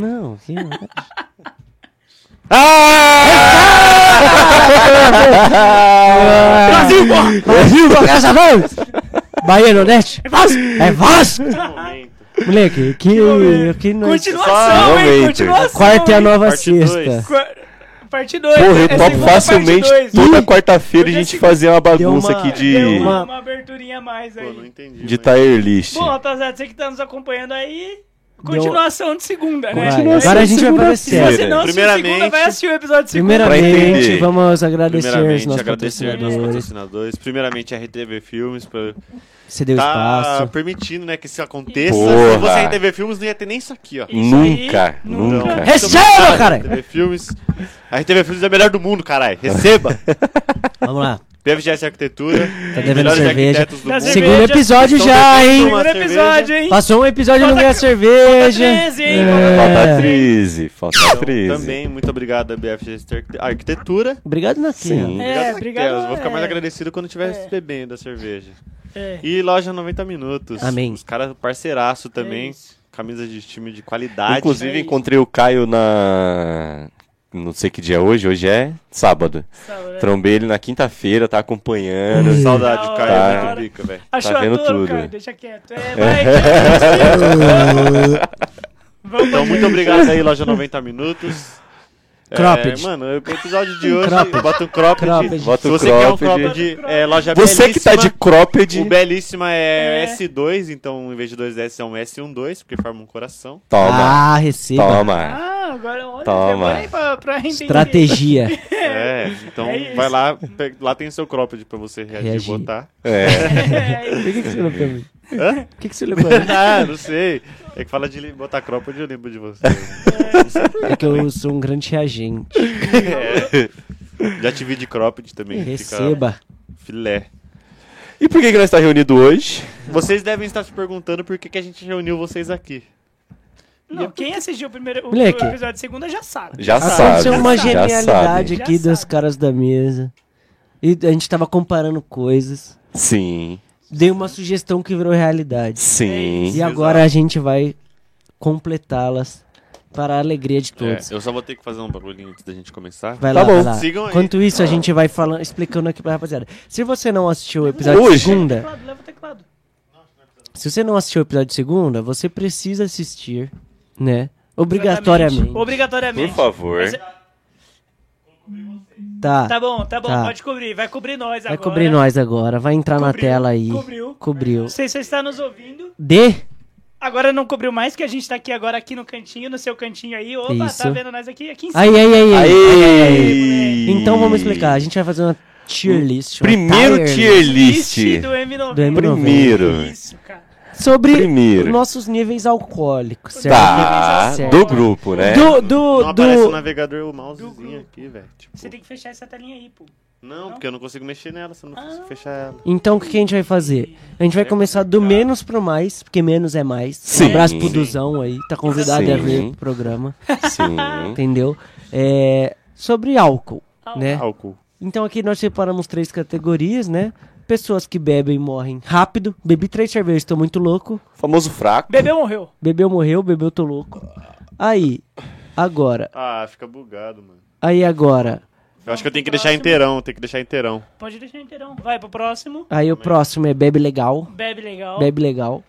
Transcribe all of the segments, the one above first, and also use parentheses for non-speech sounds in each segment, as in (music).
Não, que maldade. (laughs) Brasil, porra! Brasil, graças a Deus! Bahia Nordeste? É Vasco! É Vasco! Moleque, que, que nós... Continuação, hein? Continuação. Quarta é a nova Parte sexta. Parte 2. Porra, eu topo facilmente toda quarta-feira a gente se- fazer uma bagunça uma- aqui de, Deu uma, uma- aberturinha a mais Pô, não aí. entendi. de mas- tier list. Bom, rapaziada, você que tá nos acompanhando aí, continuação de segunda, né? Continuação Agora a gente vai segunda-feira. Se você não Primeiramente- segunda, vai assistir o episódio de segunda. Pra Primeiramente, vamos agradecer os Primeiramente, nossos agradecer patrocinadores. patrocinadores. Primeiramente, RTV Filmes, por Você deu tá espaço. permitindo né, que isso aconteça. Porra. Se fosse a RTV Filmes, não ia ter nem isso aqui, ó. Nunca, Então, nunca. muito Receba, obrigado, cara! RTV Filmes. A RTV Filmes é a melhor do mundo, caralho. Receba! (laughs) Vamos lá. PFGS Arquitetura. Tá devendo cerveja. cerveja. Segundo episódio já, hein? Segundo episódio, hein? Passou um episódio e não Falta- ganha cerveja. 13, hein? É. Falta 13, falta Então, 13. também, muito obrigado a BFGS Arquitetura. Obrigado, Naquinha. Sim. É, Obrigado, obrigado, Vou ficar mais é. agradecido quando estiver É. bebendo a cerveja. É. E loja 90 minutos. Amém. Os caras parceiraço também. É isso. camisa de time de qualidade. Inclusive, É encontrei o Caio na. Não sei que dia é hoje, hoje é sábado. Sabe, né? Trombei ele na quinta-feira, tá acompanhando. Saudade, Da Caio. é muito pica, velho. Achou Tá vendo tudo. cara? Deixa quieto. É, vai, (laughs) Vamos Então, muito obrigado aí, loja 90 minutos. Cropped. É, mano, o episódio de hoje, Cropped. bota um cropped. Cropped. Bota Se o você quer um cropped. cropped, é, loja Você que tá de belíssima. cropped. O Belíssima é, É. S2, então em vez de dois S é um S12, porque forma um coração. Toma, Ah, receba. toma. Ah, agora olha, Toma. pra, pra. Estratégia. É, (laughs) então É vai lá, lá tem seu cropped pra você reagir e Reagir. botar. É. (laughs) É, Por que, que você pra mim? Hã? Por que, que você mim? (laughs) ah, não sei. É que fala de botar cropped, eu lembro de você. É que eu sou um grande reagente. É. Já te vi de cropped também. fica Receba. Filé. E por que, que nós estamos reunidos hoje? Vocês devem estar se perguntando por que, que a gente reuniu vocês aqui. Não, quem assistiu o primeiro o, Moleque. episódio de segunda já sabe. Já Aconteceu sabe. uma já genialidade sabe. aqui Já dos sabe. caras da mesa. E a gente tava comparando coisas. Sim, Dei uma sugestão que virou realidade. sim. E agora a gente vai completá-las para a alegria de É, todos. eu só vou ter que fazer um bagulhinho antes da gente começar. Vai Tá lá, bom. vai lá. Sigam aí. Enquanto isso, a gente vai falando, explicando aqui pra rapaziada. Se você não assistiu o episódio Hoje. de segunda, Teclado, leva o teclado. se você não assistiu o episódio de segunda, você precisa assistir, né? Obrigatoriamente. Obrigatoriamente. Por favor. Mas- Tá. Tá bom, tá bom, Tá. pode cobrir. Vai cobrir nós Vai agora. cobrir nós agora. Vai entrar na Cobriu, tela aí. Cobriu. Cobriu. Não sei se você está nos ouvindo. D. Agora não cobriu mais, que a gente tá aqui agora aqui no cantinho, no seu cantinho aí. Opa, Isso. tá vendo nós aqui? Aqui em cima. Aí, aí, aí, aí. Aí. Então vamos explicar. A gente vai fazer uma tier list. uma Primeiro tier tier list list. do M90. Do M90. Primeiro. Isso, cara. Sobre Primeiro. nossos níveis alcoólicos, certo? Tá, Certo. do grupo, né? Do, do, Não aparece o do... navegador, o mousezinho aqui, velho. Tipo, Você tem que fechar essa telinha aí, pô. Não, porque eu não consigo mexer nela, se eu não consigo fechar ela. Então o que, que a gente vai fazer? A gente vai começar do menos pro mais, porque menos é mais. Sim. Um abraço pro. Duzão aí, tá convidado a Sim. ver o programa, Sim. (laughs) entendeu? É, sobre álcool, Álcool. né? Álcool. Então aqui nós separamos três categorias, né? Pessoas que bebem e morrem rápido. Bebi três cervejas, tô muito louco. Famoso fraco. Bebeu, morreu. Bebeu, morreu, bebeu, tô louco. Aí, agora, Ah, fica bugado, mano. aí agora. Eu acho que eu tenho que deixar inteirão, tem que deixar inteirão. Pode deixar inteirão. Vai pro próximo. Aí o próximo é bebe legal. Bebe legal. Bebe legal.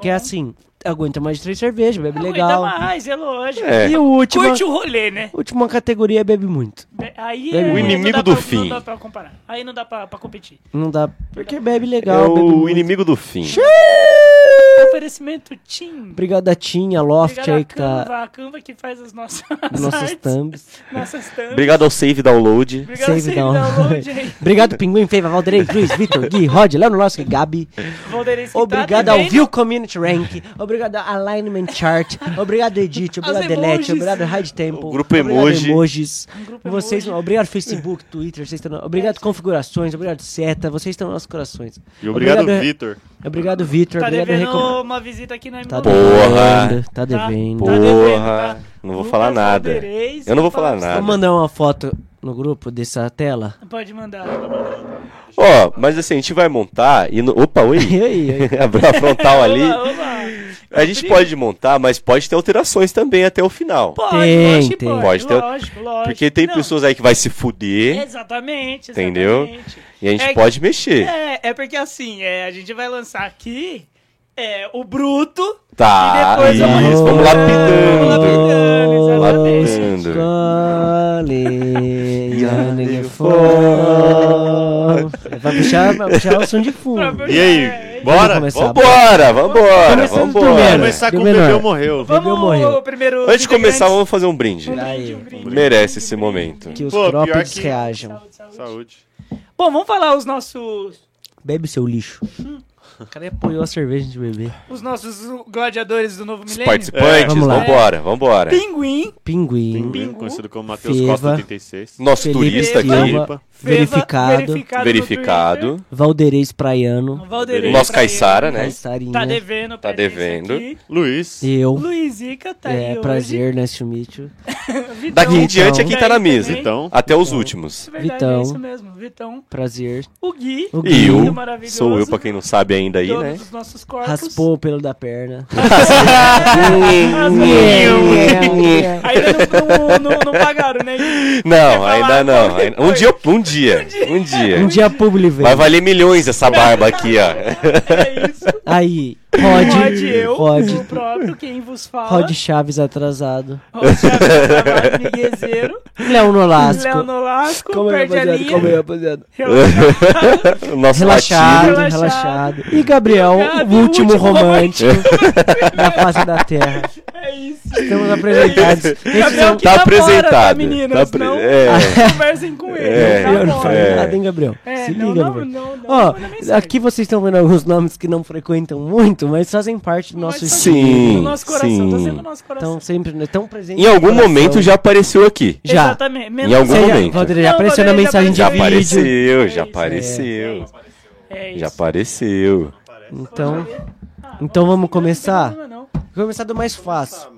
Que é Bom. assim, aguenta mais de três cervejas, bebe Aguenta legal. mais, é lógico. É. E o último, Curte o rolê, né? última categoria é bebe muito. Be- Aí Bebe é. O inimigo não dá do pra- fim. Não dá pra comparar. Aí não dá pra, pra competir. Não dá, porque bebe É legal, bebe o muito. inimigo do fim. Oferecimento Tim. Obrigado a Tinha, Loft Obrigado aí a que tá Canva, a Canva que faz as nossas (laughs) nossos artes, thumbs. Nossas thumbs. Obrigado ao save download. Obrigado Save Save down. download aí. (laughs) Obrigado Pinguim, Feiva, Valderei, Luiz, Vitor, Gui, Rod, Leandro Losky, Gabi. Tá Obrigado ao também View Community Rank. Obrigado ao Alignment Chart. Obrigado Edit. Obrigado Delete. Obrigado Hide Temple. O grupo emoji. emojis. grupo Vocês, emoji. obrigado Facebook, Twitter, vocês estão, obrigado configurações, obrigado seta, vocês estão nos nossos corações. E obrigado, Obrigado, Vitor. Obrigado Vitor, Tá obrigado devendo Recom... uma visita aqui no M90. Tá Porra. devendo, tá devendo. Tá devendo, Porra. tá? Não vou falar nada. Eu não vou falar nada. Vou mandar uma foto no grupo dessa tela. Pode mandar. Ó, mas assim, a gente vai montar e... No... Opa, oi. (laughs) E aí, aí? (laughs) Abriu a frontal ali. Oba, oba. A gente pode montar, mas pode ter alterações também até o final. Pode, Tem, lógico tem. pode, Pode ter- lógico, lógico. Porque tem Não, pessoas aí que vai se fuder Exatamente, Entendeu? exatamente. e a gente É- pode mexer. É, é porque assim, é, a gente vai lançar aqui é, o bruto. Tá, E depois isso, vamos- vamos Vamos lapidando. lapidando, exatamente. Gole, (laughs) Vai puxar, vai puxar o som de fundo. E aí, É, bora? começar. Vambora, vambora, vambora. primeiro. Começar com o bebê morreu. Vamos Bebeu, morreu. primeiro. Antes de começar, vamos fazer um brinde. Um brinde, Aí. um brinde. Merece esse momento. Que os Pô, que- reajam. Saúde, saúde. Saúde. Bom, vamos falar os nossos Bebe seu lixo. O cara apoiou a cerveja de beber. os nossos gladiadores do novo Os milênio. participantes, Vamos lá. vambora, vambora. Pinguim, Pinguim. Pinguim, conhecido como Matheus Feva. Costa 86. Nosso Felipe turista aqui, Silva. Verificado. verificado. verificado. Valderez Praiano. Valdeir Nosso. Caissara, né? Caissarinha. Tá devendo, Tá devendo. aqui. Luiz. Eu. Luiz Ica tá aí É, hoje. prazer, nice to meet you. Vitão. Daqui em diante é quem tá na Aí mesa. também. Então, Até os últimos. É verdade, Vitão. é isso mesmo. Vitão. Prazer. O Gui. O E Gui lindo, eu, sou eu, pra quem não sabe ainda aí, Todos né? os nossos corpos. Raspou o pelo da perna. (laughs) (laughs) Ainda não, não, não, não pagaram, né? Não, ainda não. Um dia, um dia, (laughs) um dia. Um dia publi. Vai valer milhões essa barba aqui, ó. (laughs) É isso. Aí, Rod. Pode eu, Rod. o próprio, quem vos fala. Rod Chaves atrasado. Rod Chaves Miguezeiro. Léo Nolasco. Léo Nolasco, Como é, perde a linha. Como é, rapaziada? Relaxa. O (laughs) nosso Relaxado. Relaxado. relaxado. E Gabriel, Relaxado, o último último romântico da face da Terra. É isso. Estamos apresentados. Esses Gabriel que Tá fora, apresentado. Tá, meninas? Tá pre- não, é. conversem com ele. É. tá Eu não falei É. nada, hein, Gabriel? É, Se não, liga, não, Gabriel. não, não, Ó, mensagem. aqui vocês estão vendo alguns nomes que não frequentam muito, mas fazem parte do nosso tá. Sim, no nosso coração, tá sim. sempre no nosso coração. Estão sempre né, tão presentes. Em algum momento já apareceu aqui. Já. Exatamente. Menos Em algum já, momento. Valdir, já Não, apareceu na já mensagem de Já vídeo. apareceu, É já apareceu. É isso. Já apareceu. Então, então vamos começar? Começar do mais fácil.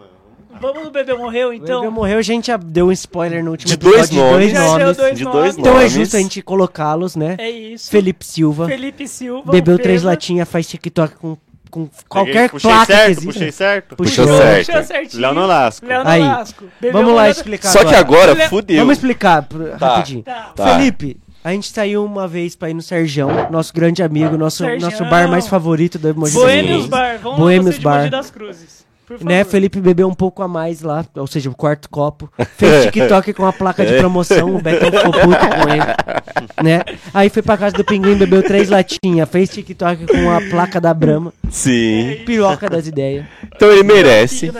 Vamos no bebê morreu, Então, então. morreu, a gente já deu um spoiler no último De dois episódio nomes. de dois nomes. dois De nomes. dois Então é nomes. justo a gente colocá-los, né? É isso. Felipe Silva, Felipe Silva. bebeu três latinhas, faz TikTok com, com qualquer puxei placa certo, que existe. puxei certo. Puxou. Puxou certo. Puxou certinho. Léo Nolasco. Léo Aí. Nolasco. Bebeu Vamos lá explicar Só que agora fudeu. Vamos explicar Tá, rapidinho. Tá. Tá. Felipe, a gente saiu uma vez pra ir no Serjão, nosso grande amigo, nosso, nosso bar mais favorito do Mogi das Boêmios Cruzes. Bar. Vamos Boêmios Bar. Mogi das Cruzes. Por favor. Né, Felipe bebeu um pouco a mais lá, ou seja, o quarto copo. Fez (laughs) TikTok com a placa de promoção, o Betão ficou puto com ele. Né? Aí foi pra casa do Pinguim, bebeu três latinhas, fez TikTok com a placa da Brahma, Sim. piroca das ideias. Então ele merece.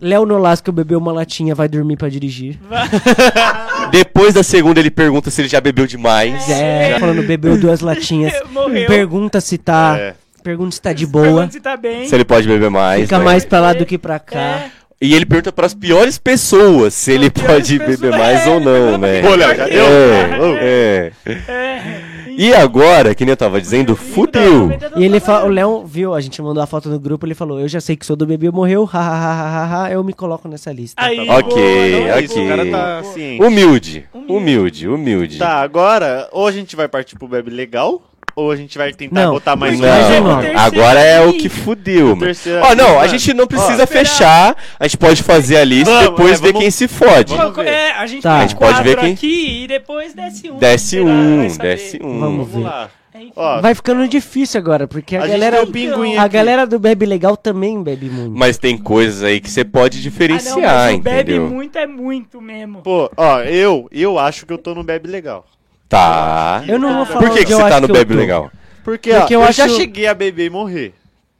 Léo Nolasco bebeu uma latinha, vai dormir pra dirigir. (laughs) Depois da segunda ele pergunta se ele já bebeu demais. É, falando bebeu duas latinhas. (laughs) Morreu. Pergunta se tá, É. pergunta se tá de boa. Pergunta se tá bem. Se ele pode beber mais. Fica né? mais pra lá do que pra cá. É. E ele pergunta pras piores pessoas se ele pode pessoas. beber mais É, ou não, né? Pô, Léo, já deu? É, é. É. E agora, que nem eu tava dizendo, fudeu. E ele fala, o Léo viu, a gente mandou a foto no grupo, ele falou, eu já sei que sou do bebê morreu, hahaha, eu me coloco nessa lista. Aí, Ok, boa, não, É isso, ok. O cara tá ciente. Humilde, humilde, humilde. Tá, agora, ou a gente vai partir pro bebe legal, ou a gente vai tentar Não, botar mais Mais um Não, agora é o que fudeu, mano. Terceiro Ó, não, a mano. gente não precisa fechar, a gente pode fazer a lista e Vamos, depois é, ver vamos- quem se fode. vamos ver. É, a gente Tá. tem A gente pode quatro ver quem- aqui e depois desce um. Desce Sei lá, um, saber. desce um. Vamos ver. Vamos lá. É, enfim. Ó, Vai ficando difícil agora, porque a, a gente galera, tem o pinguim a aqui. galera do Bebe Legal também bebe muito. Mas tem coisas aí que você pode Ah, não, diferenciar, mas o bebe entendeu? muito é muito mesmo. Pô, ó, eu, eu acho que eu tô no bebe legal. Tá. Eu não vou falar Por que, que eu você tá no eu Bebe. Legal? Porque, Porque ó, eu eu, já acho- cheguei a beber e morrer.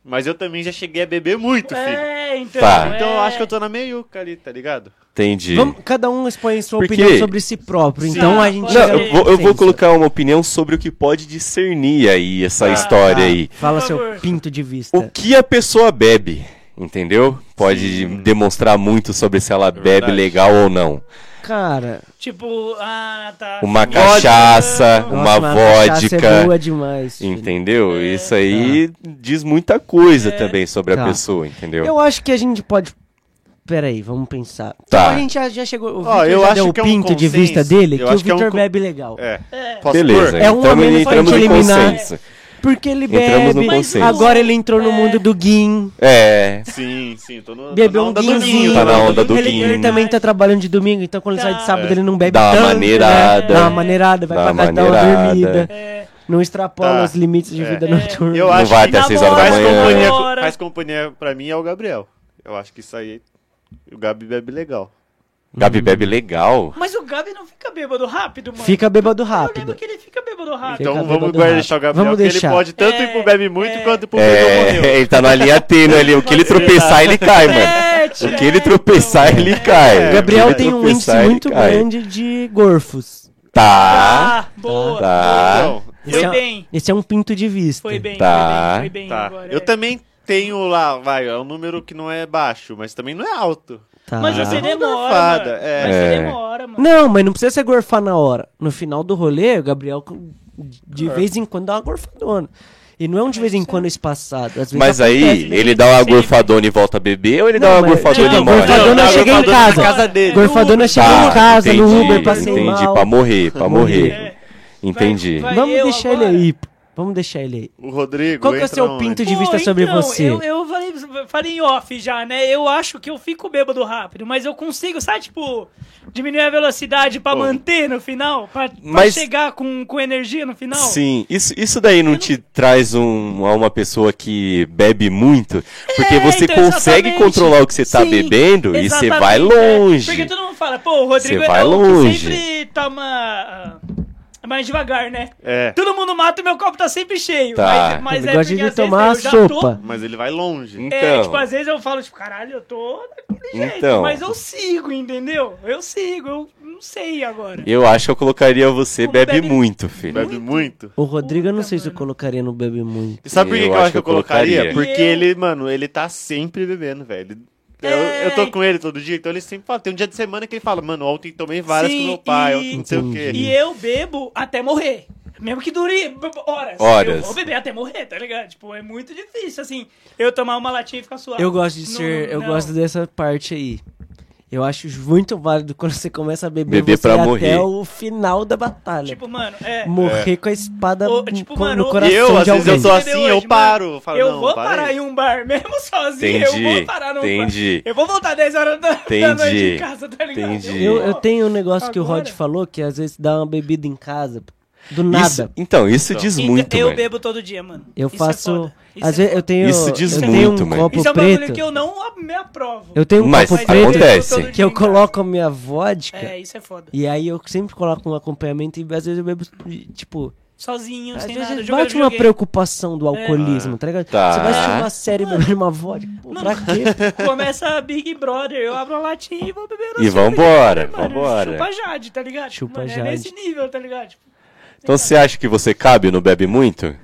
Mas eu também já cheguei a beber muito, filho. É, então. Tá. Então eu é. acho que eu tô na meiuca ali, tá ligado? Entendi. Vamos, cada um expõe sua Porque- opinião sobre si próprio, Sim. então a gente... Não, eu vou, eu vou colocar uma opinião sobre o que pode discernir aí essa Ah, história Tá, aí. Fala seu pinto de vista. O que a pessoa bebe, entendeu? Pode demonstrar muito sobre se ela bebe verdade. legal ou não. Cara, Tipo, ah, tá. Uma Vodka. cachaça, Nossa, uma nossa, mas cachaça vodka. é boa demais. filho. Entendeu? É. Isso aí diz muita coisa É. também sobre Tá. a pessoa, entendeu? Eu acho que a gente pode... Peraí, vamos pensar. Tá. Então a gente já, já chegou... O Ó, Vitor eu já acho deu o que é um pinto de vista dele, que o que é um bebe legal. É. É. Beleza, pôr? É um a então menos pra entramos gente em eliminar. consenso. Porque ele Entramos no bebe. consenso. Agora ele entrou no mundo do Guin. É. Sim, sim, tô no. Bebeu tô na um onda do guinzinho. vinho, Tá na tô onda do ele, guin. ele também tá trabalhando de domingo, então quando ele sai Tá. de sábado É. ele não bebe Dá uma tanto, maneirada. Né? Dá uma maneirada, vai Dá pra uma casa dar uma maneirada. dormida. É, Não extrapola Tá. os limites de É. vida É. noturna. Eu Não acho vai que até 6 horas da faz manhã. companhia, faz companhia pra mim é o Gabriel. Eu acho que isso aí. O Gabi bebe legal. Gabi bebe legal. Mas o Gabi não fica bêbado rápido, mano. Fica bêbado Eu rápido. lembro que ele fica bêbado rápido. Então Fica vamos guardar deixar o Gabriel, Vamos deixar. ele pode tanto É, ir pro bebe muito é. quanto pro bebê É, morreu. ele tá na linha tênue ali. O que ele tropeçar, ele cai, mano. É, O que ele tropeçar, ele cai. O Gabriel tem um índice muito grande de gorfos. Tá. Ah, boa. Tá. Então, Foi Esse é- bem. Esse é um pinto de vista. Foi bem, Tá. foi bem, foi bem. tá. agora, Eu é. também tenho lá, vai, é um número que não é baixo, mas também não é alto. Tá. Mas você demora, mano. é. Mas É. você demora, mano. Não, mas não precisa ser gorfar na hora. No final do rolê, o Gabriel de vez em quando dá uma gorfadona. E não é um de vez em quando espaçado. Às vezes Mas acontece, aí, né? ele dá uma gorfadona e volta a beber ou ele dá Não, uma mas- gorfadona e Não, morre? gorfadona Não, chega em casa. casa dele. Gorfadona chega Tá, em casa, no entendi, Uber, passei Entendi, mal. pra morrer, pra morrer. É. Entendi. Vai- Vamos eu deixar agora? ele aí. pô. Vamos deixar ele aí. O Rodrigo. Qual que é o seu onde? pinto de Pô, vista sobre então, você? Eu, eu falei, falei em off já, né? Eu acho que eu fico bêbado rápido, mas eu consigo, sabe, tipo, diminuir a velocidade pra Pô. manter no final? Pra, pra Mas- chegar com, com energia no final? Sim, isso, isso daí não te traz um, a uma pessoa que bebe muito? Porque É, você então, consegue exatamente. controlar o que você tá Sim, bebendo e você vai é. longe. Porque todo mundo fala, pô, o Rodrigo Você vai é o longe. sempre toma ah, mais devagar, né? É, Todo mundo mata e meu copo tá sempre cheio. Tá. Mas, mas é gosta porque de às vezes tomar eu já tô- sopa. mas ele vai longe. Então, É, tipo, às vezes eu falo, tipo, caralho, eu tô daquele jeito. Então. Mas eu sigo, entendeu? Eu sigo, eu não sei agora. eu acho que eu colocaria você bebe, bebe- muito, filho. Bebe muito. O Rodrigo eu não Puta, sei se eu colocaria no Bebe Muito. E sabe por que, Eu acho que eu colocaria. colocaria? Porque eu- ele, mano, ele tá sempre bebendo, velho. Eu, É. eu tô com ele todo dia, então ele sempre fala. Tem um dia de semana que ele fala, mano, ontem tomei várias Sim, com meu pai, e- ontem não sei o quê. E eu bebo até morrer. Mesmo que dure horas. Horas. Eu vou beber até morrer, tá ligado? Tipo, é muito difícil, assim, eu tomar uma latinha e ficar suave. Eu gosto de Não, ser. eu não. gosto dessa parte aí. Eu acho muito válido quando você começa a beber, Beber você pra morrer. até o final da batalha. Tipo, mano, é... Morrer com a espada Ô, tipo, mano, no e coração eu, às de vezes, alguém. eu tô assim, eu paro. mano? Eu falo, eu não, vou para parar aí. em um bar, mesmo (laughs) sozinho, eu Entendi, vou parar num entendi. bar. Eu vou voltar 10 horas da, da Entendi, noite em casa, tá ligado? entendi. Eu, eu tenho um negócio que o Rod Agora? falou, que às vezes dá uma bebida em casa, do nada. Isso, então, isso Então. diz Então, muito, eu mano. bebo todo dia, mano. Eu Isso é faço. Isso às é vezes eu tenho. Isso diz eu muito, tenho um mano. copo Isso é um bagulho preto. que eu não me aprovo. Eu tenho um Mas copo preto acontece. que eu coloco a minha vodka. É, isso é foda. E aí eu sempre coloco um acompanhamento e às vezes eu bebo, tipo, Sozinho, às sem vezes nada. bate uma preocupação do alcoolismo, tá ligado? Tá. Você vai assistir uma série bebendo uma vodka, pô, Mano, pra quê? (laughs) Começa Big Brother, eu abro a latinha e vou beber E vambora, vambora. Chupa Jade, tá ligado? Chupa Mano, Jade. É nesse nível, tá ligado? Tipo, Então você acha que você cabe no bebe muito?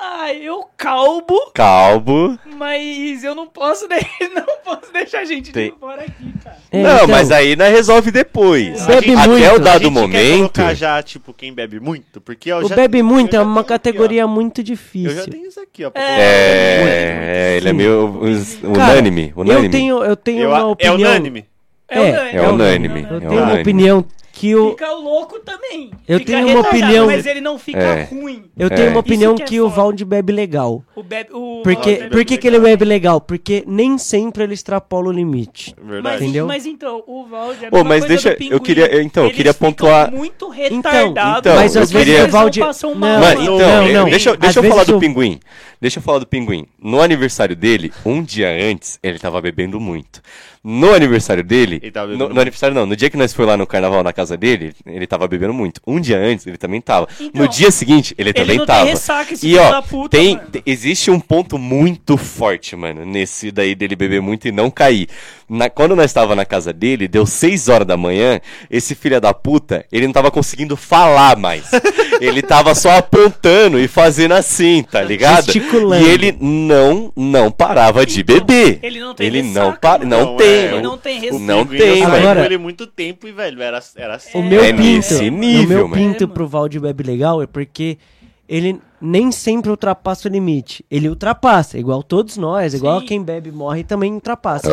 ah, eu calbo, Calbo. mas eu não posso, (laughs) de... não posso deixar a gente Tem- de fora aqui, cara. É, não, então, mas aí nós resolve depois. Bebe Até muito. o A dado gente quer momento. colocar já, tipo, quem bebe muito? Porque eu O já bebe muito já é uma categoria aqui, muito ó. Eu já difícil. tenho isso aqui, ó. pra É. colocar. É, é, ele é meio unânime. Unânime. Eu tenho, eu tenho Eu- uma é opinião. unânime? É, É, unânime. é unânime. Eu É tenho uma unânime. opinião que o. Fica louco também. Eu Fica tenho uma retardado, opinião- Mas ele não fica É. ruim. Eu É. tenho uma opinião que que, o. Valde bebe legal. O bebe, o Porque, bebe por que, que ele bebe legal? Porque nem sempre ele extrapola o limite. Verdade. Mas, Entendeu? mas então, o Valde é mesma mas coisa deixa- do eu queria- então, eu queria pontuar- muito retardados. então, mas eu às vezes queria- o Valde. Não, mal. Mano, Não, então, não, não. deixa, eu- Às falar do pinguim. Deixa eu falar do pinguim. No aniversário dele, um dia antes, ele tava bebendo muito. No aniversário dele. Ele tava no, bebendo no muito. aniversário não, no dia que nós foi lá no carnaval na casa dele, ele tava bebendo muito. Um dia antes, ele também tava. Então, no dia seguinte, ele, ele também não tem tava. ressaca, esse e filho ó, da puta, tem, mano. te- existe um ponto muito forte, mano, nesse daí dele beber muito e não cair. Na- quando nós estava na casa dele, deu 6 horas da manhã, esse filho da puta, ele não tava conseguindo falar mais. (laughs) ele tava só apontando e fazendo assim, tá ligado? Gesticulando. E ele não, não parava de Então, beber. ele não tem Ele ressaca, não, pa- não, Não, tem. é, Ele o- não tem ressaca. Não tem, eu saí Agora- com ele muito tempo e, velho, era, era assim. O meu É pinto, nesse o nível, meu mano. pinto É, mano. pro Valde bebe legal é porque ele nem sempre ultrapassa o limite. Ele ultrapassa, igual todos nós, igual Sim. quem bebe e morre também ultrapassa.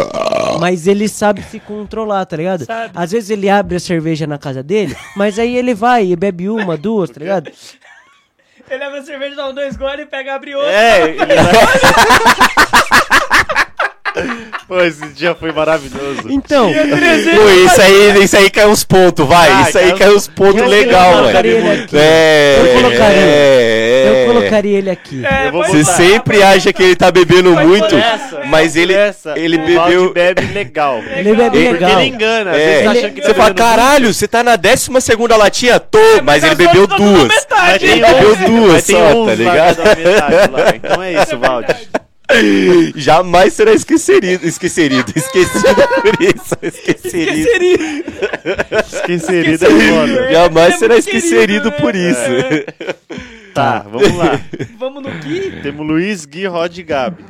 Mas ele sabe se controlar, tá ligado? Sabe. Às vezes ele abre a cerveja na casa dele, mas aí ele vai e bebe uma, duas, tá ligado? Ele leva a cerveja, dá um dois goles e pega, abre outro. É, ele (laughs) Pô, esse dia foi maravilhoso. Então, Pô, isso aí, isso aí cai uns pontos, vai. Ah, isso aí caiu- cai uns pontos Eu legal, ele aqui. É, Eu colocaria. é, eu é. colocaria ele aqui. É, Eu vou pode Você botar. sempre acha que ele tá bebendo Vai muito, essa. mas ele, Essa, ele o bebeu. Bebe legal. Ele bebe Ele- legal. ele engana. É, tá Ele- você tá fala, caralho, você tá na 12 segunda latinha? Tô, mas ele as bebeu duas. Mas Ele bebeu uns- duas mas só, tá ligado? Então é isso, (laughs) Valde. (laughs) Jamais será esquecerido, esquecerido, esquecido por isso, esquecerido. Esquecerido é foda. Jamais É será querido, esquecerido né? por isso. Tá, vamos lá. (laughs) Vamos no Gui? Temos Luiz, Gui, Rod e Gabi.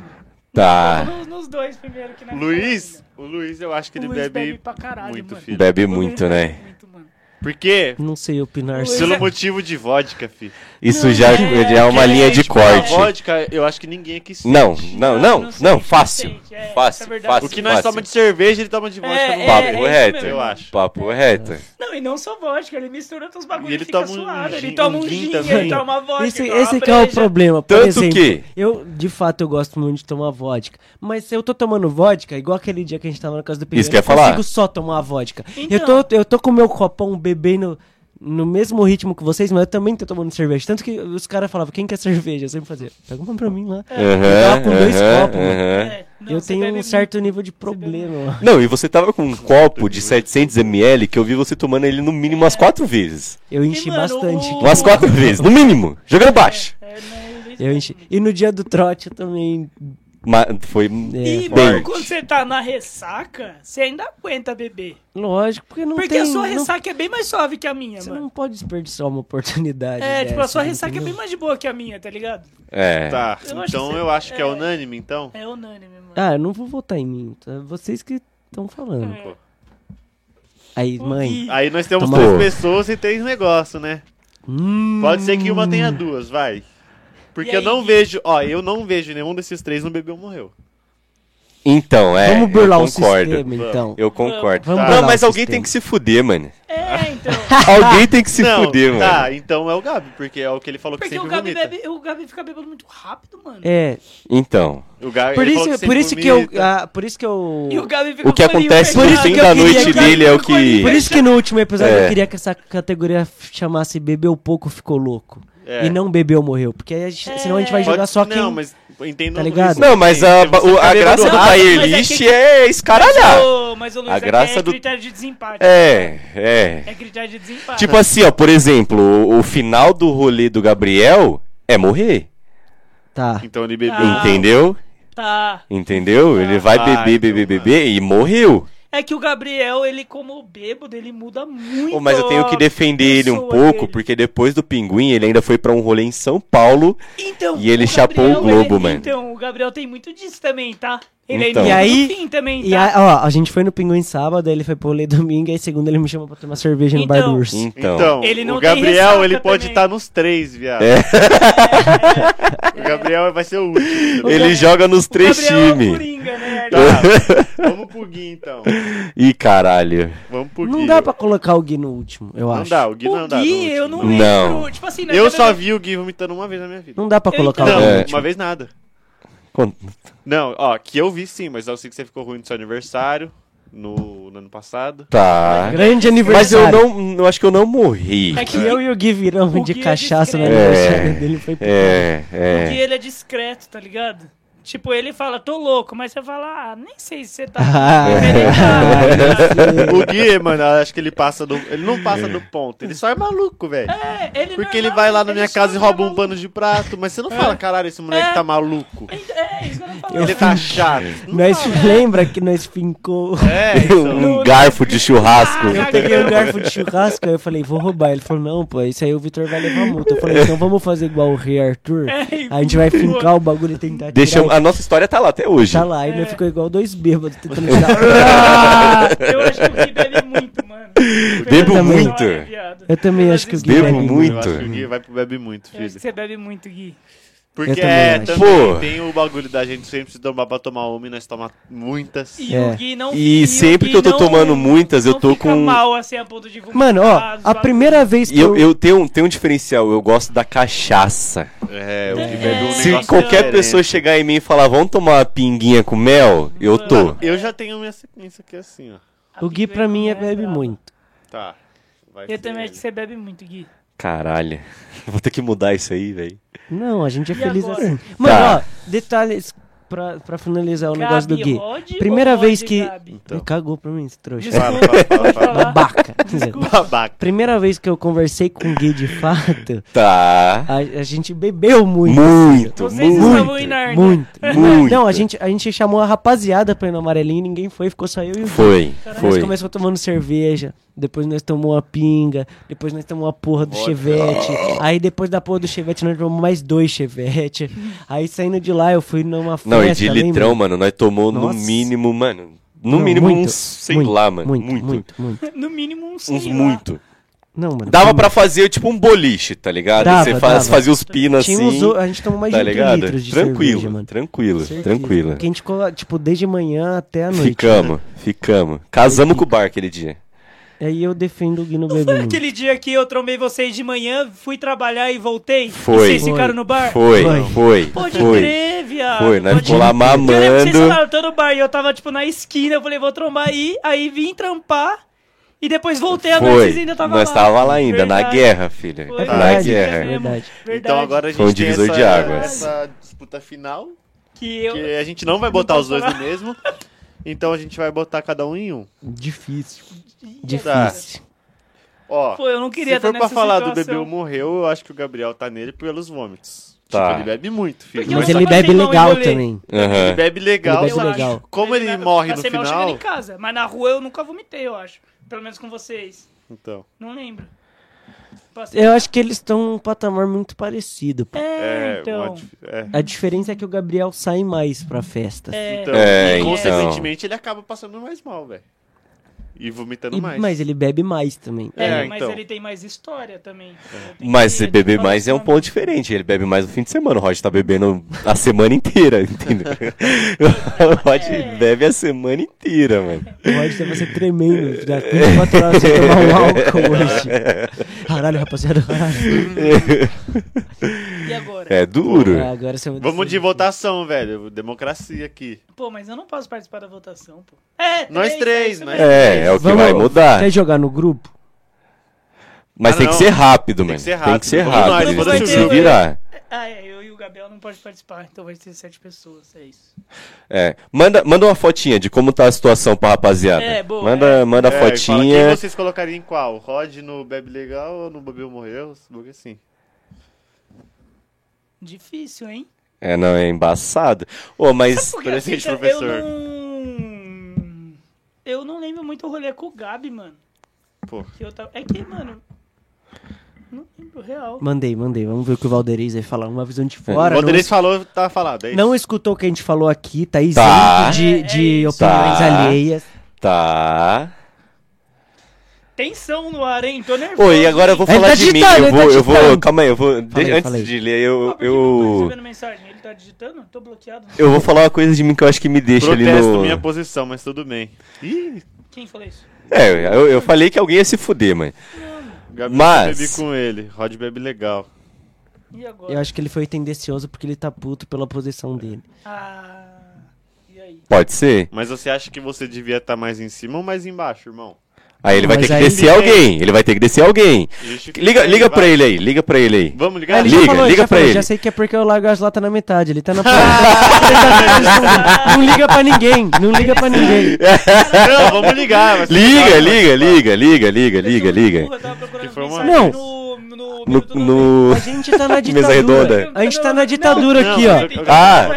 Tá. Nos, nos dois primeiro. Que na Luiz, o Luiz eu acho que o ele Luiz bebe, bebe pra caralho, muito, mano. filho. Bebe muito, né? muito, mano. Por quê? Não sei opinar. Pelo é- motivo de vodka, filho. Isso já, é, já é uma linha de corte. vodka, eu acho que ninguém aqui sente. Não, não, não, Não não, não fácil. sente, é, isso é Fácil, verdade. fácil. O que nós fácil. tomamos de cerveja, ele toma de vodka É, no é, papo. Isso reto. Eu acho. Papo reto. Não, e não só vodka, ele mistura outros bagulhos E ele fica toma um suado. Ele toma um um gin também. ele toma vodka. Esse, toma esse que é o problema. Por Tanto exemplo, que- eu, de fato, eu gosto muito de tomar vodka. Mas se eu tô tomando vodka, igual aquele dia que a gente tava na casa do Isso eu não consigo só tomar vodka. Eu, Então. tô, eu tô com o meu copão bebendo no mesmo ritmo que vocês, mas eu também tô tomando cerveja. Tanto que os caras falavam, quem quer cerveja? Eu sempre fazia, pega uma pra mim lá. eu tava com dois aham, copos. É, não, eu tenho um certo nível de problema. Não, e você tava com um copo de 700ml que eu vi você tomando ele no mínimo umas quatro vezes. Eu enchi mano, bastante. o- Umas quatro vezes, no mínimo. Jogando baixo. É, não, Luiz Eu enchi. E no dia do trote eu também. Ma- foi É, E, bem. mano, quando você tá na ressaca, você ainda aguenta beber. Lógico, porque não Porque tem. a sua não- ressaca é bem mais suave que a minha, Você mano. não pode desperdiçar uma oportunidade. É, tipo, a dessa, sua ressaca é entendeu? bem mais de boa que a minha, tá ligado? É. Tá, Eu acho então que eu acho que é é. unânime, então. É unânime, mano. Ah, eu não vou votar em mim. Tá? Vocês que estão falando. É. Aí, O mãe. Aí nós temos Toma- três Pô. pessoas e três negócios, né? Hum, Pode ser que uma tenha duas, vai. Porque eu não vejo, ó, eu não vejo nenhum desses três não bebeu morreu. Então, é. Vamos burlar eu o concordo. sistema, então. Eu concordo. Vamos Tá. burlar Não, mas o alguém sistema. tem que se fuder, mano. É, então. (laughs) Alguém tem que se não, fuder, mano. tá, então é o Gabi, porque é o que ele falou que Porque o sempre Gabi, vomita. bebe, o Gabi fica bebendo muito rápido, mano. É, Então. O Gabi, por isso, que por isso que eu, ah, por isso que eu, E o Gabi fica O que acontece no. Por isso fim que da noite que- dele é o que. por isso que no último episódio É. eu queria que essa categoria chamasse bebeu pouco ficou louco É. e não bebeu morreu, porque aí a gente- senão a gente vai Pode- jogar só quem Não, mas entenda Tá ligado? Não, mas a, o- tá a graça do rápido, Tier é List que- é escaralhar. Mas o, mas o Luiz A é, graça é do- critério de desempate. É, é. É critério de desempate. Tipo assim, ó, por exemplo, o, o final do rolê do Gabriel é morrer. Tá. Então ele bebeu. Ah. Entendeu? Tá. Entendeu? Ele vai Ah, beber, beber, vai. beber e morreu. É que o Gabriel, ele como bêbado, ele muda muito. Ô, mas eu tenho que defender ele um pouco, dele. porque depois do Pinguim ele ainda foi pra um rolê em São Paulo. Então, E ele o chapou o Gabriel, Globo, ele- mano. Então, o Gabriel tem muito disso também, tá? Ele Então. é E aí- fim também, E tá? a, ó, a gente foi no Pinguim sábado, aí ele foi pro rolê domingo, aí segunda ele me chamou pra tomar cerveja no bar do Então. urso. Então. Então, Ele não o Gabriel, ele pode também. estar nos três, viado. É. (laughs) O Gabriel vai ser o último. Ele joga nos O três Gabriel é o times. Coringa, né? Tá, (laughs) vamos pro Gui, então. Ih, caralho. Vamos pro Gui. Não dá pra colocar o Gui no último, eu Não acho. dá, o Gui não o dá. no Gui, eu último. não lembro. Não. Tipo assim, nós Eu só vi o Gui vomitando uma vez na minha vida. Não dá pra Eu colocar então- o Não, Gui. É, no uma vez nada. Con- Não, ó, que eu vi sim, mas eu sei que você ficou ruim no seu aniversário, no, no ano passado. Tá. Grande Mas eu aniversário. não. Eu acho que eu não morri. É que eu e o Gui viramos O de Gui é cachaça no discreto. aniversário É. dele. Foi pro- É, Porque é. ele é discreto, tá ligado? Tipo, ele fala, tô louco, mas você fala, ah, nem sei se você tá. Ah, (laughs) tá- O Gui, mano, acho que ele passa do. Ele não passa do ponto, ele só é maluco, velho. É, ele Porque não- ele vai lá na minha casa e é rouba um pano de prato, mas você não fala, caralho, esse moleque É. tá maluco. É, isso que eu não falo. Ele tá chato. Nós fala. lembra que nós fincou. É. (laughs) Um garfo de churrasco. Ah, Eu peguei um garfo de churrasco, aí eu falei, vou roubar. Ele falou, não, pô, isso aí o Vitor vai levar multa. Eu falei, então vamos fazer igual o Rei Arthur. É, A gente vai fincar o bagulho e tentar Deixa, tirar. A nossa história tá lá até hoje. Tá lá, aí É. ficou igual dois bêbados tentando (laughs) tirar. Eu acho que o Gui bebe muito, mano. Bebo muito. viado. Eu também acho que o Gui Bebo bebe Eu muito. acho que o Gui vai pro bebe muito, Eu acho que filho. você bebe muito, Gui. Porque Eu também é, acho. também Pô. tem o bagulho da gente sempre se tomar pra tomar uma e nós tomar muitas. E É. o Gui não E o sempre que eu tô não- tomando muitas, eu tô fica com- mal assim a ponto de vomitar, Mano, ó, a primeira vez que E eu, eu... eu tenho, um- tenho um diferencial, eu gosto da cachaça. É, o que É. bebe um Se qualquer diferente. pessoa chegar em mim e falar, vamos tomar uma pinguinha com mel, eu tô. Eu já tenho minha sequência aqui assim, ó. O Gui pra mim é bebe muito. Tá. Vai Eu também acho que você bebe muito, Gui. Caralho. (laughs) Vou ter que mudar isso aí, velho. Não, a gente é E feliz agora? assim. Mano, Tá. ó, detalhes pra, pra finalizar o negócio do Gabi Gui. Primeira vez que... Gabi? Então. Cagou pra mim, esse trouxa. Desculpa. Babaca. (laughs) Babaca. Primeira vez que eu conversei com o Gui de (laughs) fato, Tá. a, a gente bebeu muito. Muito, Vocês muito. estavam em Nárnia. Muito. Muito. Não, a gente, a gente chamou a rapaziada pra ir no amarelinho, ninguém foi, ficou só eu e o Gui. Foi, Nós foi. começamos tomando cerveja, depois nós tomamos uma pinga, depois nós tomamos a porra do Vodka. chevette, aí depois da porra do chevette nós tomamos mais dois chevette, aí saindo de lá eu fui numa festa, Não, e de litrão, lembra? mano, nós tomou no Nossa. mínimo, mano. No Não, mínimo muito, uns, sei muito, lá, mano. Muito, Muito. muito, muito. (laughs) No mínimo um sei Uns lá. muito. Não, mano. Dava pra fazer tipo um boliche, tá ligado? Dava, Você faz, dava. fazia os pinos Tinha assim. uns o- a gente tomou mais tá de 8 ligado? litros de tranquilo, cerveja, mano. tranquilo, tranquilo. Porque a gente ficou, tipo, desde manhã até a noite. Ficamos, ficamos. Casamos com o bar aquele dia. Aí eu defendo o Gui no Não foi aquele dia que eu trombei vocês de manhã, fui trabalhar e voltei? Foi. E vocês Foi. ficaram no bar? Foi, Foi. foi, Pode foi. crer, viado. Foi, nós Pode ficou lá crer. Eu lembro que Vocês mamando. falaram, no bar e eu tava, tipo, na esquina. Eu falei, vou trombar aí. Aí vim trampar. E depois voltei a noite e ainda estavam lá. Nós tava lá ainda, na Verdade. guerra, filha. Foi. Na Verdade, guerra. Verdade. Verdade. Então agora a gente Foi um tem divisor essa, de águas. essa disputa final, Que eu... que a gente não vai botar Não os dois no mesmo. Então a gente vai botar cada um em um. Difícil. Tá. Difícil. Ó, Pô, eu não queria se for pra falar do situação. bebê morreu, eu acho que o Gabriel tá nele pelos vômitos. Tá. Tipo, ele bebe muito, filho. Mas eu ele bebe legal também. Ele bebe legal, Ele Eu bebe legal. como ele na- morre no final... em casa. Mas na rua eu nunca vomitei, eu acho. Pelo menos com vocês. Então, Não lembro. Passei- Eu acho que eles estão num patamar muito parecido. É, é, então. uma é. A diferença é que o Gabriel sai mais pra festa. É, Então, É, e então. consequentemente ele acaba passando mais mal, velho. E vomitando E- mais. mas ele bebe mais também. É, É, mas então. ele tem mais história também. Tem Mas tem beber mais é um ponto diferente. Ele bebe mais no fim de semana. O Rod tá bebendo a semana inteira, (laughs) entendeu? O Rod É. bebe a semana inteira, mano. Pode ter você tremendo. (laughs) Já 24 horas sem tomar um álcool hoje. (laughs) Caralho, rapaziada. Caralho. E agora? É duro. Ah, agora você vai Vamos de votação, velho. Democracia aqui. Pô, mas eu não posso participar da votação, pô. É, Nós três, nós mesmo. É, é o que Vamos- vai mudar. Quer jogar no grupo? Mas Ah, tem que não. ser rápido, Tem mano. que ser Tem rápido. que ser rápido. nós, Eles têm que se virar. Ah, é, eu e o Gabriel não pode participar, então vai ter sete pessoas, é isso. É. Manda, manda uma fotinha de como tá a situação pra rapaziada. É, boa, Manda, é. manda a É, fala fotinha. Quem vocês colocariam em qual? Rod no Bebe Legal ou no Bebeu Morreu? Porque assim. Difícil, hein? É, não, é embaçado. Ô, mas. Presente, professor. eu não... Eu não lembro muito o rolê com o Gabi, mano. Pô. Que eu tava... É que, mano... Não lembro, real. Mandei, mandei. Vamos ver o que o Valderiz vai falar. Uma visão de fora. o Vanderlei não, falou, tá falado. É isso. não escutou o que a gente falou aqui, tá isento Tá. de, É, é de isso. opiniões Tá. alheias. Tá. Tensão no ar, hein? Tô nervoso. Oi, e agora eu vou falar tá de mim. Eu vou, tá eu vou. Calma aí, eu vou. de- aí, antes de ler, eu. Ah, eu recebendo mensagem? Ele tá digitando? Tô bloqueado. eu vou falar uma coisa de mim que eu acho que me deixa ali Protesto no. minha posição, mas tudo bem. Ih, Quem falou isso? É, eu, eu falei que alguém ia se fuder, mano. Gabi Mas- bebi com ele. Rod bebe legal. E agora? Eu acho que ele foi tendencioso porque ele tá puto pela posição dele. Ah... E aí? Pode ser? Mas você acha que você devia estar mais em cima ou mais embaixo, irmão? Aí ele vai Mas ter que descer alguém. Ele vai ter que descer alguém. Liga, liga pra ele aí, liga pra ele aí. Vamos Ah, ligar? ele Liga, falou, liga já pra falou, ele. Já sei que é porque eu largo as latas na metade. Ele tá na Não liga pra ninguém, não liga pra ninguém. Não, vamos ligar. Liga, liga, liga, liga, liga, liga, liga. Não. No, no, No. A gente tá na Mesa ditadura. redonda. A gente tá na ditadura Não, aqui, ó. Ah.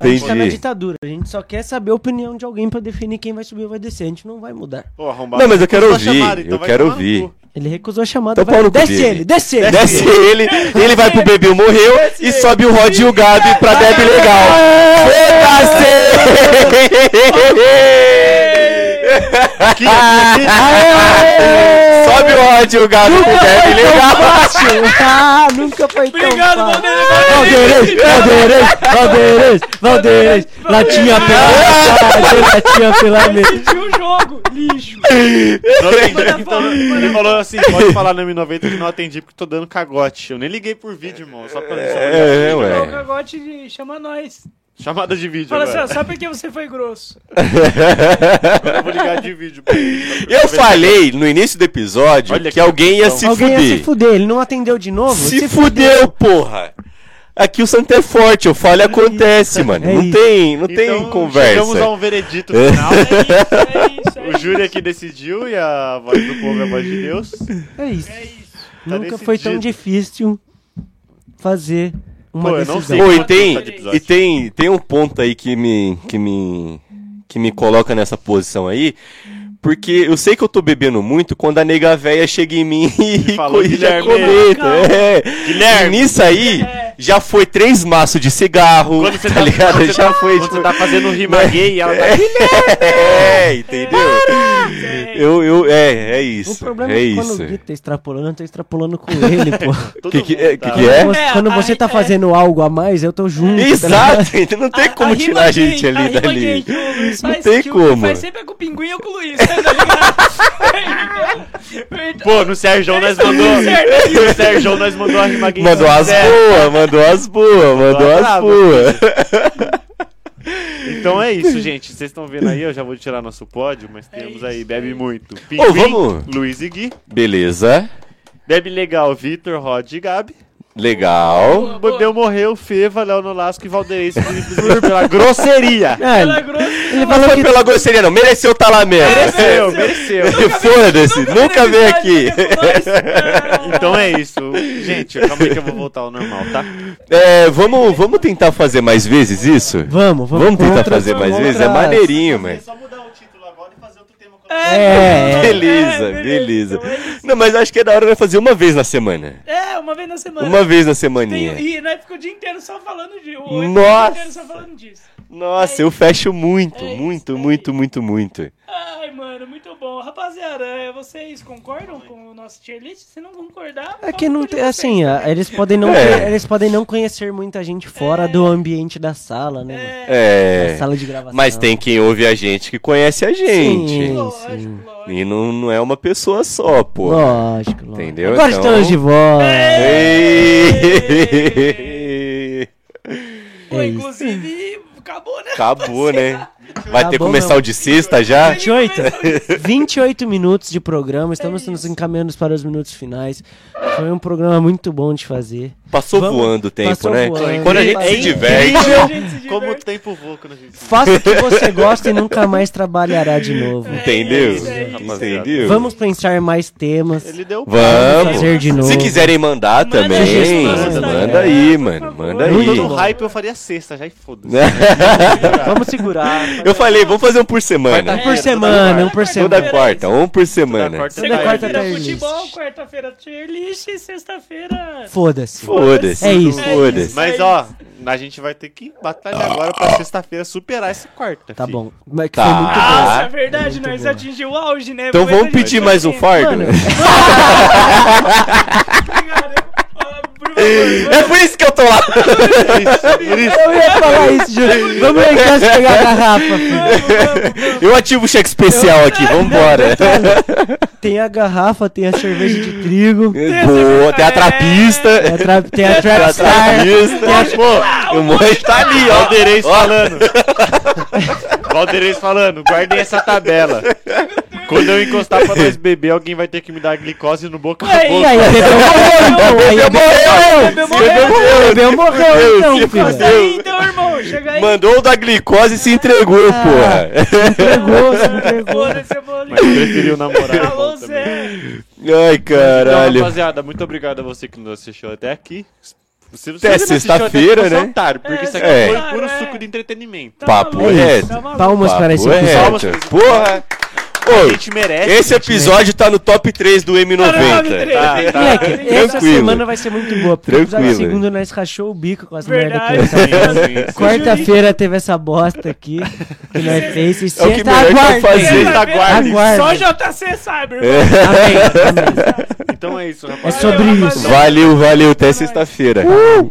A gente tá na ditadura. A gente só quer saber a opinião de alguém pra definir quem vai subir ou vai descer. A gente não vai mudar. Pô, Não, mas eu quero ouvir, chamada, então eu quero ouvir. Ele recusou a chamada. Então vai- no cu Desce ele, desce ele. Desce ele, ele vai pro Bebê Morreu e sobe o Rod e o Gabi pra Deb Legal. Foda-se! (laughs) Aqui, aqui, aqui. Sobe o ódio, gato, Nunca tão legal. fácil! Ah, nunca foi tão Obrigado, fácil! Valdeirês. Valdeirês, Valdeirês, Valdeirês, Valdeirês, latinha pela latinha pela sentiu o jogo. Lixo. Então, ele falou assim, pode falar no M90 que não atendi porque tô dando cagote. Eu nem liguei por vídeo, irmão. Só pra É, Dá o ué. cagote de chama nós. Chamada de vídeo Fala assim, ó, agora. só porque você foi grosso. Agora (laughs) eu vou ligar de vídeo Eu se- falei no início do episódio Olha que que alguém ia se Alguém ia fuder. se fuder, ele não atendeu de novo? Se, fudeu, porra. Aqui o Santo é forte, o falha acontece, mano. é não isso. tem, não Então, tem Chegamos a conversa. um veredito final. É isso, é isso. É (laughs) o júri aqui decidiu e a voz do povo é a voz de Deus. É isso. É isso. Tá Nunca foi tão decidido. difícil fazer uma Pô, decisão. sei. Pô, e tem, e tem, tem um ponto aí que me, que me, que me coloca nessa posição aí, porque eu sei que eu tô bebendo muito quando a nega véia chega em mim (laughs) e, Falou, (laughs) e já Guilherme, comenta. É. Guilherme. E nisso aí, É. já foi três maços de cigarro, Quando você tá tá, ligado? quando você já tá- foi, quando tipo... você tá fazendo rima gay e ela tá É, (laughs) entendeu? Eu, eu, é, é isso. O problema é é que quando isso. o Gui tá extrapolando, eu tô extrapolando com ele, pô. todo (laughs) Que que é- tá. que que é? Quando você- É, Quando você aí- tá é. fazendo algo a mais, eu tô junto. tá? Exato, então não (laughs) tem como rima tirar a gente gay- ali rima dali. gay que o Não faz, tem que o como. faz sempre é com o Pinguim ou com o Luiz, né, tá ligado? Pô, no Sérgio nós mandou. (laughs) No Sérgio nós mandou a rima gay. Mandou as boas, mandou as boas, mandou as boas. Então é isso, gente. Vocês estão vendo aí, eu já vou tirar nosso pódio, mas temos aí Bebe Muito. Ô, vamos. Luiz e Gui. Beleza, Bebe Legal, Vitor, Rod e Gabi. Legal. Bebeu, morreu, Feva, Léo Nolasco e Felipe (laughs) pela grosseria. É, Ela é ele, grossa. ele Não falou foi que pela grosseria, não. Mereceu tá lá mesmo. Mereceu, mereceu. Foda-se, nunca veio aqui. Então é isso. Gente, calma aí que eu vou voltar ao normal, tá? É, vamos, vamos tentar fazer mais vezes isso? Vamos, vamos. Vamos tentar contra- fazer mais contra- vezes? É maneirinho, mano. só mudar outro tema. É, Beleza, É, beleza. é isso. Não, mas acho que é da hora nós fazer uma vez na semana. É, uma vez na semana. Uma vez na Tem- semaninha. E nós ficamos o dia inteiro só falando disso. O Nossa. dia inteiro só falando disso. Nossa, eu fecho muito, É isso, muito, é muito, muito, muito. Ai, mano, muito bom. Rapaziada, é, vocês concordam com o nosso tier list? Se não concordar, É que não tem, assim, eles podem não, É. eles podem não conhecer muita gente fora do ambiente da sala, né? É, É. Da sala de gravação. Mas tem quem ouve a gente que conhece a gente. Sim. lógico, sim. lógico. E não, não é uma pessoa só, pô. Lógico, lógico. Entendeu? Agora Então- estamos de volta. Ei! (laughs) Pô, É isso. inclusive, acabou, né? Acabou, né? (laughs) Vai ter que começar o de sexta já? 28, 28 minutos de programa, estamos nos encaminhando para os minutos finais. Foi um programa muito bom de fazer. Passou Vamos- voando o tempo, né? voando. Quando a gente É se diverte. A gente se Como o tempo voa quando a gente se Faça o que você gosta e nunca mais trabalhará de novo. Entendeu? É isso, é isso. Entendeu? Vamos pensar mais temas. Ele deu Vamos. fazer de novo. Se quiserem mandar Manda também, sugestões manda também. aí, mano. Manda Eu tô aí. no hype, eu faria sexta, já e foda-se. (laughs) Vamos segurar. Eu falei, vamos fazer um por semana. Um por É, semana, toda um por Toda semana. quarta, um por semana. Toda Segunda, quarta futebol, quarta-feira tier list e sexta-feira... Foda-se. Foda-se. É isso. Foda-se. Mas ó, a gente vai ter que batalhar agora pra sexta-feira superar essa quarta. Tá bom. Mas que Tá. foi muito bom. Nossa, Ah, é verdade, nós atingimos o auge, né? Então vamos pedir mais um fardo? Mano, (laughs) É por isso que eu tô lá. Por isso, Eu ia falar isso, Júlio. Vamos lá em casa pegar a garrafa, filho. Eu ativo o cheque especial aqui, vambora. Tem a garrafa, tem a cerveja de trigo, Boa, tem a trapista. tem a, tra tem a Tem a trapista. Pô, o monte tá ali, ó. Valdeirês falando. Valdeirês falando, guardem essa tabela. Quando eu encostar pra nós (laughs) beber, alguém vai ter que me dar glicose no boca a boca. aí, a Bebel morreu, então. Aí Bebel Bebel morreu. A Bebel morreu, então, se filho. Aí, então, irmão. Chega aí. Mandou o da glicose e se entregou, Ah. porra. Entregou, se entregou. Eu vou Mas preferiu namorar. é também. Zé. Ai, Então, caralho. rapaziada, muito obrigado a você que nos assistiu até aqui. Se você Até sexta-feira, é né? otário, porque É, isso aqui é. foi puro é. suco de entretenimento. Tá Papo maluco, reto. tá. Palmas para esse episódio. Porra. Ô, A gente merece. esse episódio tá no top 3 do M90. Tá, tá. Moleque, essa Tranquilo. semana vai ser muito boa. Porque Tranquilo. segundo nós rachou o bico com as merda que nós sim. Quarta-feira teve essa bosta aqui que nós fez. E É o sexta, que melhor que aguardem. fazer. Aguardem. Só JC sabe, irmão. Amém, amém. (laughs) Então é isso, É rapaz. sobre Valeu, isso. Valeu, valeu. Até sexta-feira. Uh!